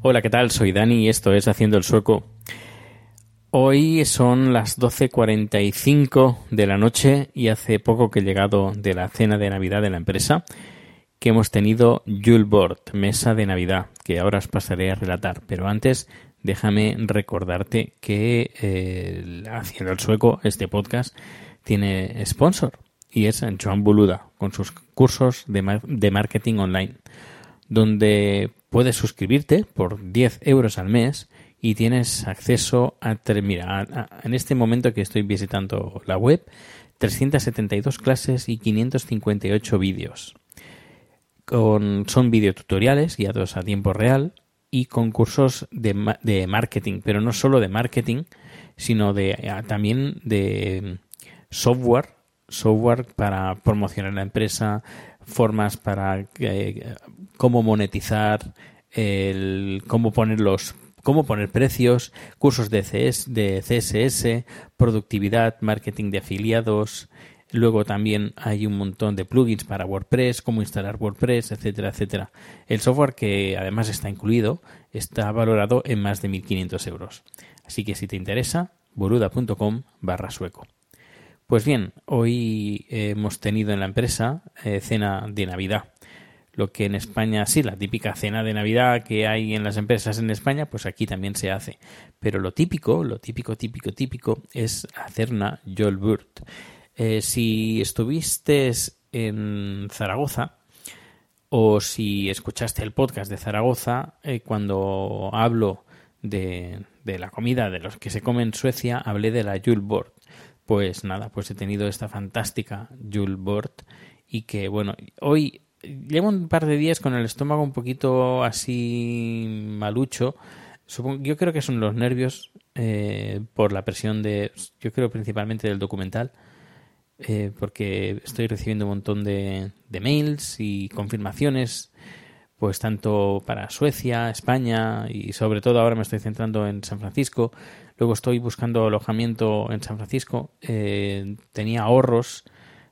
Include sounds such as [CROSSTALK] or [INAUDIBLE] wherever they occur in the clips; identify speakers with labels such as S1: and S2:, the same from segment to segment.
S1: Hola, ¿qué tal? Soy Dani y esto es Haciendo el Sueco. Hoy son las 12.45 de la noche y hace poco que he llegado de la cena de Navidad de la empresa que hemos tenido Julbord, mesa de Navidad, que ahora os pasaré a relatar. Pero antes, déjame recordarte que eh, Haciendo el Sueco, este podcast, tiene sponsor y es Joan Boluda con sus cursos de, mar- de marketing online, donde puedes suscribirte por 10 euros al mes y tienes acceso a, mira, en este momento que estoy visitando la web, 372 clases y 558 vídeos. Con, son videotutoriales guiados a tiempo real y con cursos de, de marketing, pero no solo de marketing, sino de también de software, software para promocionar la empresa, formas para eh, cómo monetizar, el, cómo poner los cómo poner precios, cursos de, CS, de CSS, productividad, marketing de afiliados. Luego también hay un montón de plugins para WordPress, cómo instalar WordPress, etcétera, etcétera. El software que además está incluido está valorado en más de 1.500 euros. Así que si te interesa, boluda.com barra sueco. Pues bien, hoy hemos tenido en la empresa eh, cena de Navidad. Lo que en España, sí, la típica cena de Navidad que hay en las empresas en España, pues aquí también se hace. Pero lo típico, lo típico, típico, típico es hacer una Jolburt. Eh, si estuviste en Zaragoza, o si escuchaste el podcast de Zaragoza, eh, cuando hablo de, la comida, de los que se come en Suecia, hablé de la Julbord. Pues nada, pues he tenido esta fantástica Julbord y que bueno, hoy llevo un par de días con el estómago un poquito así malucho. Supongo, yo creo que son los nervios eh, por la presión de, yo creo principalmente del documental eh, porque estoy recibiendo un montón de, de mails y confirmaciones, pues tanto para Suecia, España y sobre todo ahora me estoy centrando en San Francisco. Luego estoy buscando alojamiento en San Francisco. Eh, tenía ahorros,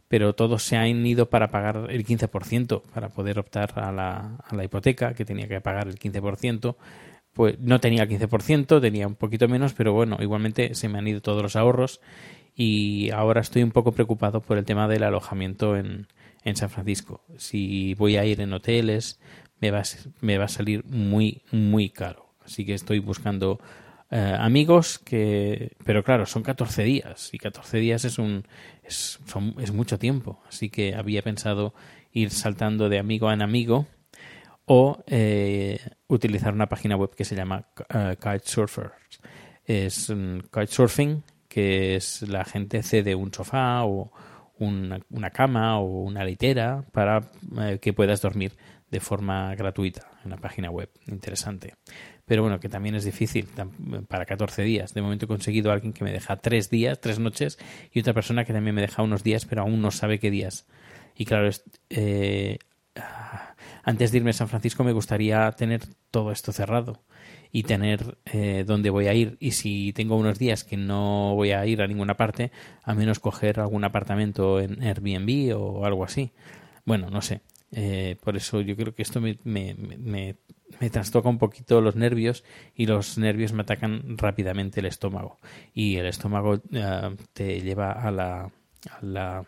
S1: pero todos se han ido para pagar el 15%, para poder optar a la, a la hipoteca, que tenía que pagar el 15%. Pues no tenía el 15%, tenía un poquito menos, pero bueno, igualmente se me han ido todos los ahorros y ahora estoy un poco preocupado por el tema del alojamiento en, en San Francisco. Si voy a ir en hoteles, me va, a, me va a salir muy, muy caro. Así que estoy buscando eh, amigos que... Pero claro, son 14 días y 14 días es, un, es, son, es mucho tiempo. Así que había pensado ir saltando de amigo en amigo o eh, utilizar una página web que se llama uh. Es um, Kitesurfing que es la gente cede un sofá o una, una cama o una litera para eh, que puedas dormir de forma gratuita en la página web. Interesante. Pero bueno, que también es difícil para 14 días. De momento he conseguido alguien que me deja tres días, tres noches, y otra persona que también me deja unos días, pero aún no sabe qué días. Y claro, eh, antes de irme a San Francisco me gustaría tener todo esto cerrado y tener eh, dónde voy a ir. Y si tengo unos días que no voy a ir a ninguna parte, a menos coger algún apartamento en Airbnb o algo así. Bueno, no sé. Eh, por eso yo creo que esto me, me, me, me trastoca un poquito los nervios y los nervios me atacan rápidamente el estómago y el estómago eh, te lleva a la, a la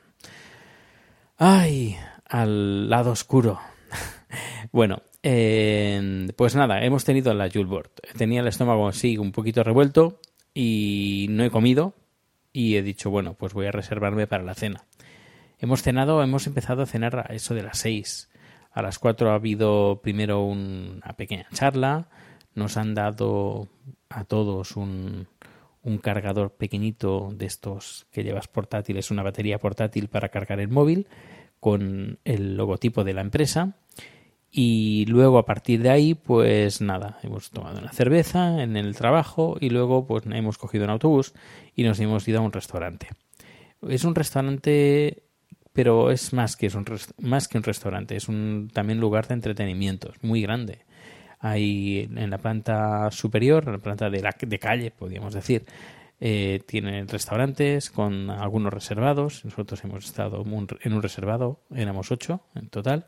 S1: ay al lado oscuro [LAUGHS] bueno eh, pues nada hemos tenido la Julebord tenía el estómago así un poquito revuelto y no he comido y he dicho bueno pues voy a reservarme para la cena hemos cenado hemos empezado a cenar a eso de las seis a las 4 ha habido primero una pequeña charla. Nos han dado a todos un cargador pequeñito de estos que llevas portátiles, una batería portátil para cargar el móvil con el logotipo de la empresa. Y luego a partir de ahí, pues nada, hemos tomado una cerveza en el trabajo y luego pues hemos cogido un autobús y nos hemos ido a un restaurante. Es un restaurante pero es más que, es un, más que un restaurante, es un también lugar de entretenimiento, es muy grande. Hay en la planta superior, en la planta de, la, de calle, podríamos decir, eh, tienen restaurantes con algunos reservados. Nosotros hemos estado en un reservado, éramos ocho en total.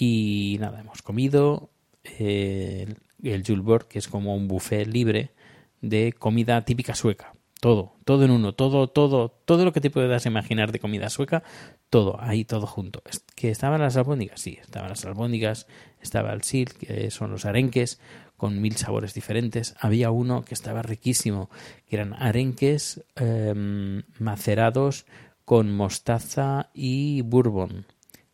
S1: Y nada, hemos comido eh, el, el que es como un buffet libre de comida típica sueca. Todo, todo en uno, todo, todo, todo lo que te puedas imaginar de comida sueca, todo, ahí todo junto. ¿Que estaban las albóndigas? Sí, estaban las albóndigas, estaba el sil, que son los arenques, con mil sabores diferentes. Había uno que estaba riquísimo, que eran arenques em, macerados con mostaza y bourbon.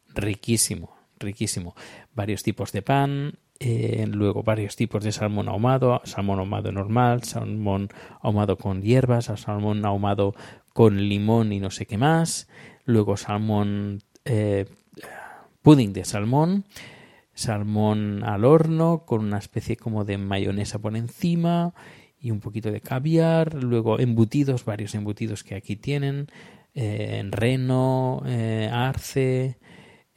S1: Riquísimo, riquísimo. Varios tipos de pan, eh, luego varios tipos de salmón ahumado, salmón ahumado normal, salmón ahumado con hierbas, salmón ahumado con limón y no sé qué más, luego salmón eh, pudding de salmón, salmón al horno con una especie como de mayonesa por encima y un poquito de caviar, luego embutidos, varios embutidos que aquí tienen, eh, reno, arce,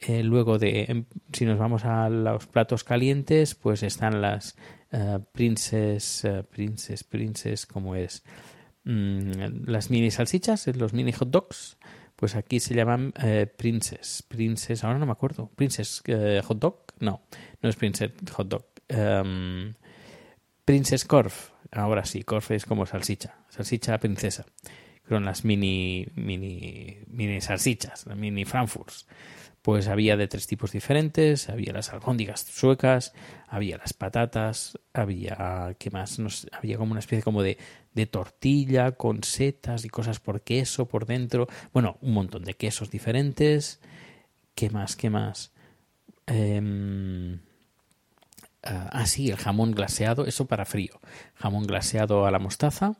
S1: eh, luego de, em, si nos vamos a los platos calientes, pues están las uh, princes, uh, princes, princes, como es, mm, las mini salsichas, los mini hot dogs, pues aquí se llaman princes, princes, ahora no me acuerdo, princes hot dog, no, no es princes hot dog, um, princes corf, ahora sí, corf es como salsicha, salsicha princesa, con las mini, mini, mini salsichas, las mini frankfurts pues había de tres tipos diferentes, había las albóndigas suecas, había las patatas, había, ¿qué más? había como una especie como de, de tortilla con setas y cosas por queso por dentro, bueno, un montón de quesos diferentes, ¿qué más? ¿Qué más? Eh, ah, sí, el jamón glaseado, eso para frío, jamón glaseado a la mostaza,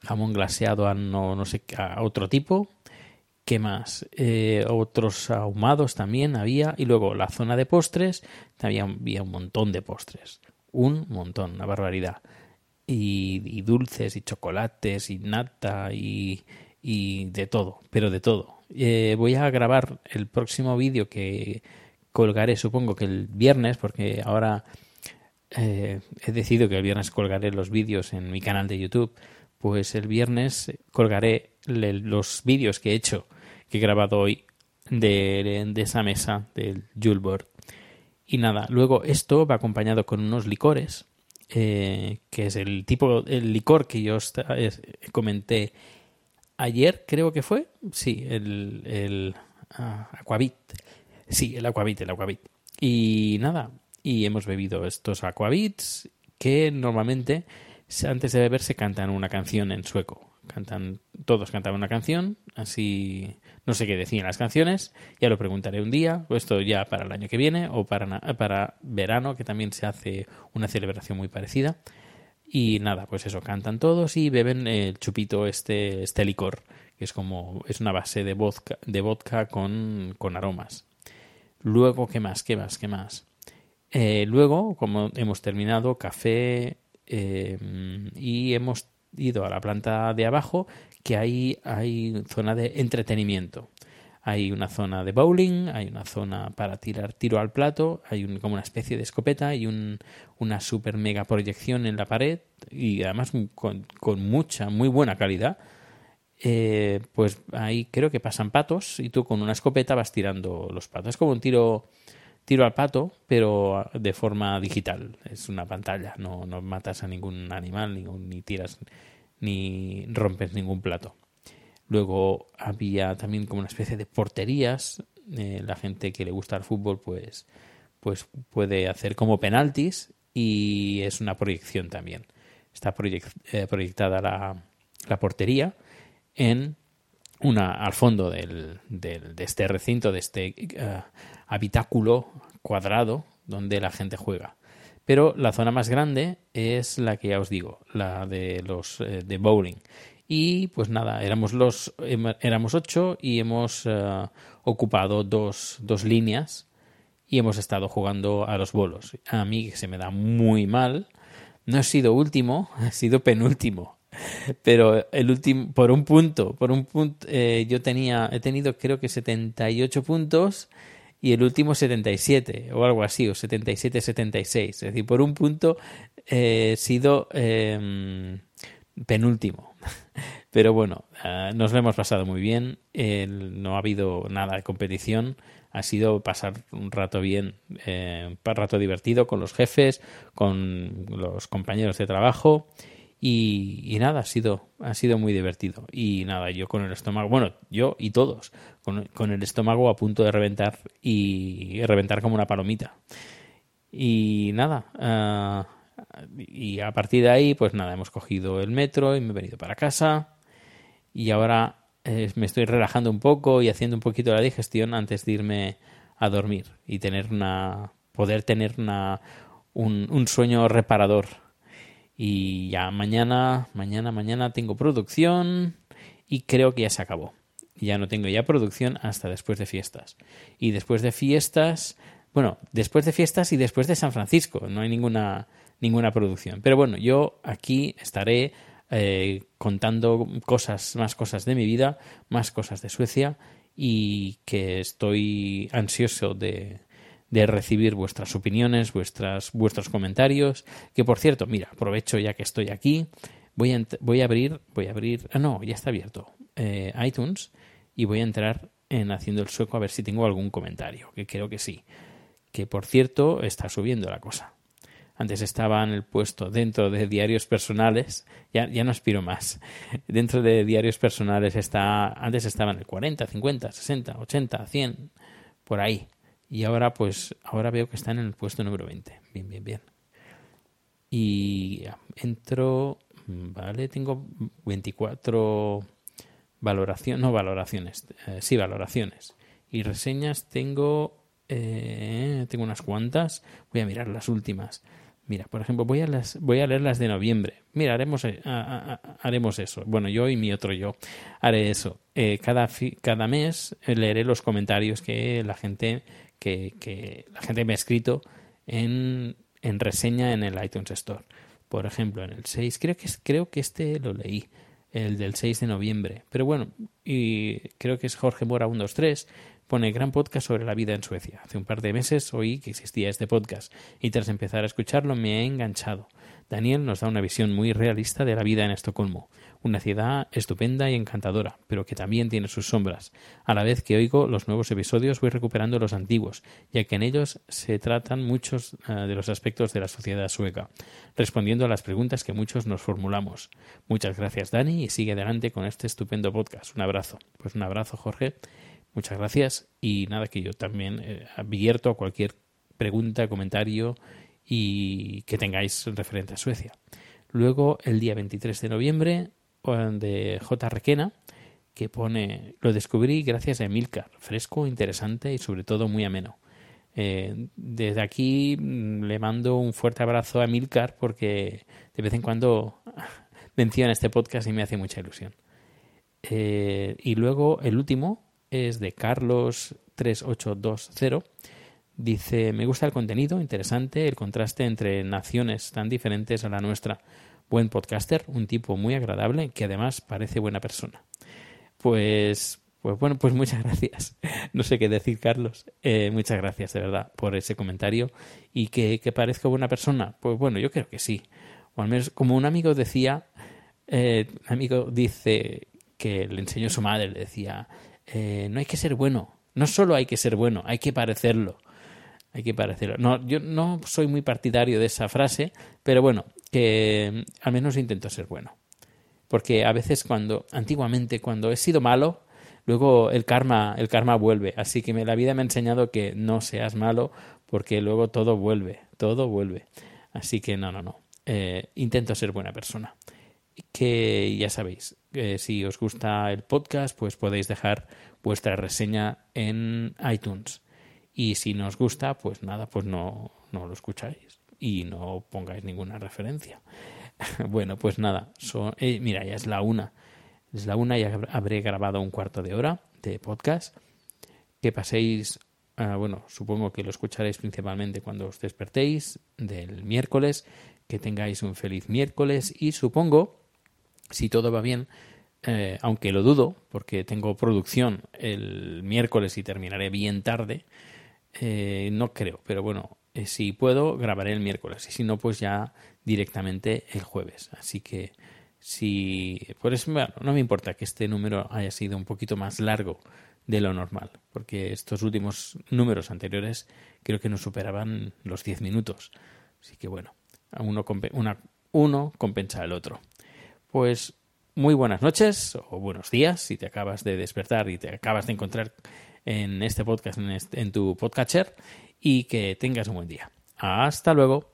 S1: jamón glaseado a no, no sé, a otro tipo, ¿Qué más? Eh, otros ahumados también había. Y luego la zona de postres, había, había un montón de postres. Un montón, una barbaridad. Y, dulces y chocolates y nata y, y de todo, pero de todo. Eh, voy a grabar el próximo vídeo que colgaré, supongo que el viernes, porque ahora eh, he decidido que el viernes colgaré los vídeos en mi canal de YouTube. Pues el viernes colgaré los vídeos que he hecho grabado hoy de, esa mesa del Julebord. Y nada, luego esto va acompañado con unos licores, eh, que es el tipo, el licor que yo comenté ayer, creo que fue. Sí, el, el ah, Aquavit. Sí, el Aquavit, el Aquavit. Y nada, y hemos bebido estos Aquavits que normalmente antes de beber se cantan una canción en sueco. Cantan, todos cantan una canción, así no sé qué decían las canciones, ya lo preguntaré un día, esto ya para el año que viene, o para, para verano, que también se hace una celebración muy parecida. Y nada, pues eso, cantan todos y beben el chupito este, este licor, que es como, es una base de vodka, de vodka con, con aromas. Luego, ¿qué más? ¿Qué más? ¿Qué más? Eh, luego, como hemos terminado, café eh, y hemos ido a la planta de abajo que ahí hay zona de entretenimiento. Hay una zona de bowling, hay una zona para tirar tiro al plato, hay como una especie de escopeta y un, una super mega proyección en la pared y además con, mucha, muy buena calidad. Eh, pues ahí creo que pasan patos y tú con una escopeta vas tirando los patos. Es como un tiro tiro al pato, pero de forma digital. Es una pantalla, no, no matas a ningún animal, ni, ni tiras, ni rompes ningún plato. Luego había también como una especie de porterías. Eh, la gente que le gusta el fútbol, pues, pues puede hacer como penaltis y es una proyección también. Está eh, proyectada la, la, portería en una al fondo del, del, de este recinto, de este uh, habitáculo cuadrado donde la gente juega. Pero la zona más grande es la que ya os digo, la de los eh, de bowling. Y pues nada, éramos los éramos ocho y hemos uh, ocupado dos, dos líneas y hemos estado jugando a los bolos. A mí se me da muy mal. No he sido último, [LAUGHS] he sido penúltimo. Pero el último, por un punto, por un punto, eh, yo tenía, he tenido creo que 78 puntos y el último 77 o algo así, o 77-76. Es decir, por un punto eh, he sido eh, penúltimo. [LAUGHS] Pero bueno, uh, nos lo hemos pasado muy bien. No ha habido nada de competición. Ha sido pasar un rato bien, eh, un rato divertido con los jefes, con los compañeros de trabajo. Y, nada, ha sido, ha sido muy divertido. Y nada, yo con el estómago, bueno, yo y todos, con, el estómago a punto de reventar y, reventar como una palomita. Y nada, uh, y a partir de ahí, pues nada, hemos cogido el metro y me he venido para casa. Y ahora eh, me estoy relajando un poco y haciendo un poquito la digestión antes de irme a dormir y tener una, poder tener una, un, un sueño reparador y ya mañana, mañana, mañana tengo producción y creo que ya se acabó. Ya no tengo ya producción hasta después de fiestas. Y después de fiestas, bueno, después de fiestas y después de San Francisco, no hay ninguna, ninguna producción. Pero bueno, yo aquí estaré eh, contando cosas, más cosas de mi vida, más cosas de Suecia y que estoy ansioso de, de recibir vuestras opiniones, vuestras, vuestros comentarios. Que por cierto, mira, aprovecho ya que estoy aquí, voy a, voy a abrir, voy a abrir, ah, no, ya está abierto, eh, iTunes y voy a entrar en Haciendo el Sueco a ver si tengo algún comentario, que creo que sí. Que por cierto, está subiendo la cosa. Antes estaba en el puesto dentro de diarios personales, ya, ya no aspiro más. Dentro de diarios personales está, antes estaba en el 40, 50, 60, 80, 100, por ahí y ahora pues ahora veo que están en el puesto número 20. Bien, bien, bien. Y entro, vale, tengo 24 valoraciones, no valoraciones, eh, sí, valoraciones. Y reseñas tengo, eh, tengo unas cuantas, voy a mirar las últimas. Mira, por ejemplo, voy a, las, voy a leer las de noviembre. Mira, haremos, eh, haremos eso. Bueno, yo y mi otro yo haré eso. Cada, cada mes leeré los comentarios que la gente que, que la gente me ha escrito en, en, reseña en el iTunes Store. Por ejemplo, en el 6, creo que, creo que este lo leí, el del 6 de noviembre. Pero bueno, y creo que es Jorge Mora 123, pone gran podcast sobre la vida en Suecia. Hace un par de meses oí que existía este podcast y tras empezar a escucharlo me he enganchado. Daniel nos da una visión muy realista de la vida en Estocolmo una ciudad estupenda y encantadora, pero que también tiene sus sombras. A la vez que oigo los nuevos episodios voy recuperando los antiguos, ya que en ellos se tratan muchos uh, de los aspectos de la sociedad sueca, respondiendo a las preguntas que muchos nos formulamos. Muchas gracias Dani y sigue adelante con este estupendo podcast. Un abrazo. Pues un abrazo Jorge. Muchas gracias y nada que yo también eh, abierto a cualquier pregunta, comentario y que tengáis referente a Suecia. Luego, el día 23 de noviembre, de J. Requena que pone lo descubrí gracias a Emilcar, fresco, interesante y sobre todo muy ameno. Eh, desde aquí mm, le mando un fuerte abrazo a Emilcar porque de vez en cuando [LAUGHS] menciona este podcast y me hace mucha ilusión. Eh, y luego el último es de Carlos 3820. Dice, me gusta el contenido, interesante, el contraste entre naciones tan diferentes a la nuestra buen podcaster, un tipo muy agradable que además parece buena persona. Pues, pues bueno, pues muchas gracias. [LAUGHS] No sé qué decir, Carlos. Eh, muchas gracias, de verdad, por ese comentario. ¿Y que, que parezco buena persona? Pues bueno, yo creo que sí. O al menos, como un amigo decía, eh, un amigo dice que le enseñó su madre, le decía, eh, no hay que ser bueno, no solo hay que ser bueno, hay que parecerlo. Hay que parecerlo. No, yo no soy muy partidario de esa frase, pero bueno, que al menos intento ser bueno. Porque a veces cuando, antiguamente, cuando he sido malo, luego el karma, el karma vuelve. Así que la vida me ha enseñado que no seas malo, porque luego todo vuelve, todo vuelve. Así que no, no, no. Eh, intento ser buena persona. Que ya sabéis, si os gusta el podcast, pues podéis dejar vuestra reseña en iTunes. Y si no os gusta, pues nada, pues no, no lo escucháis y no pongáis ninguna referencia. [LAUGHS] bueno, pues nada, eh, mira, ya es la una. Es la una y habré grabado un cuarto de hora de podcast. Que paséis, ah, bueno, supongo que lo escucharéis principalmente cuando os despertéis del miércoles. Que tengáis un feliz miércoles y supongo, si todo va bien, eh, aunque lo dudo, porque tengo producción el miércoles y terminaré bien tarde, eh, no creo, pero bueno, eh, si puedo, grabaré el miércoles y si no, pues ya directamente el jueves. Así que si, por eso, bueno, no me importa que este número haya sido un poquito más largo de lo normal, porque estos últimos números anteriores creo que no superaban los 10 minutos. Así que bueno, uno, uno compensa el otro. Pues muy buenas noches o buenos días si te acabas de despertar y te acabas de encontrar en este podcast, en, tu podcatcher y que tengas un buen día. Hasta luego.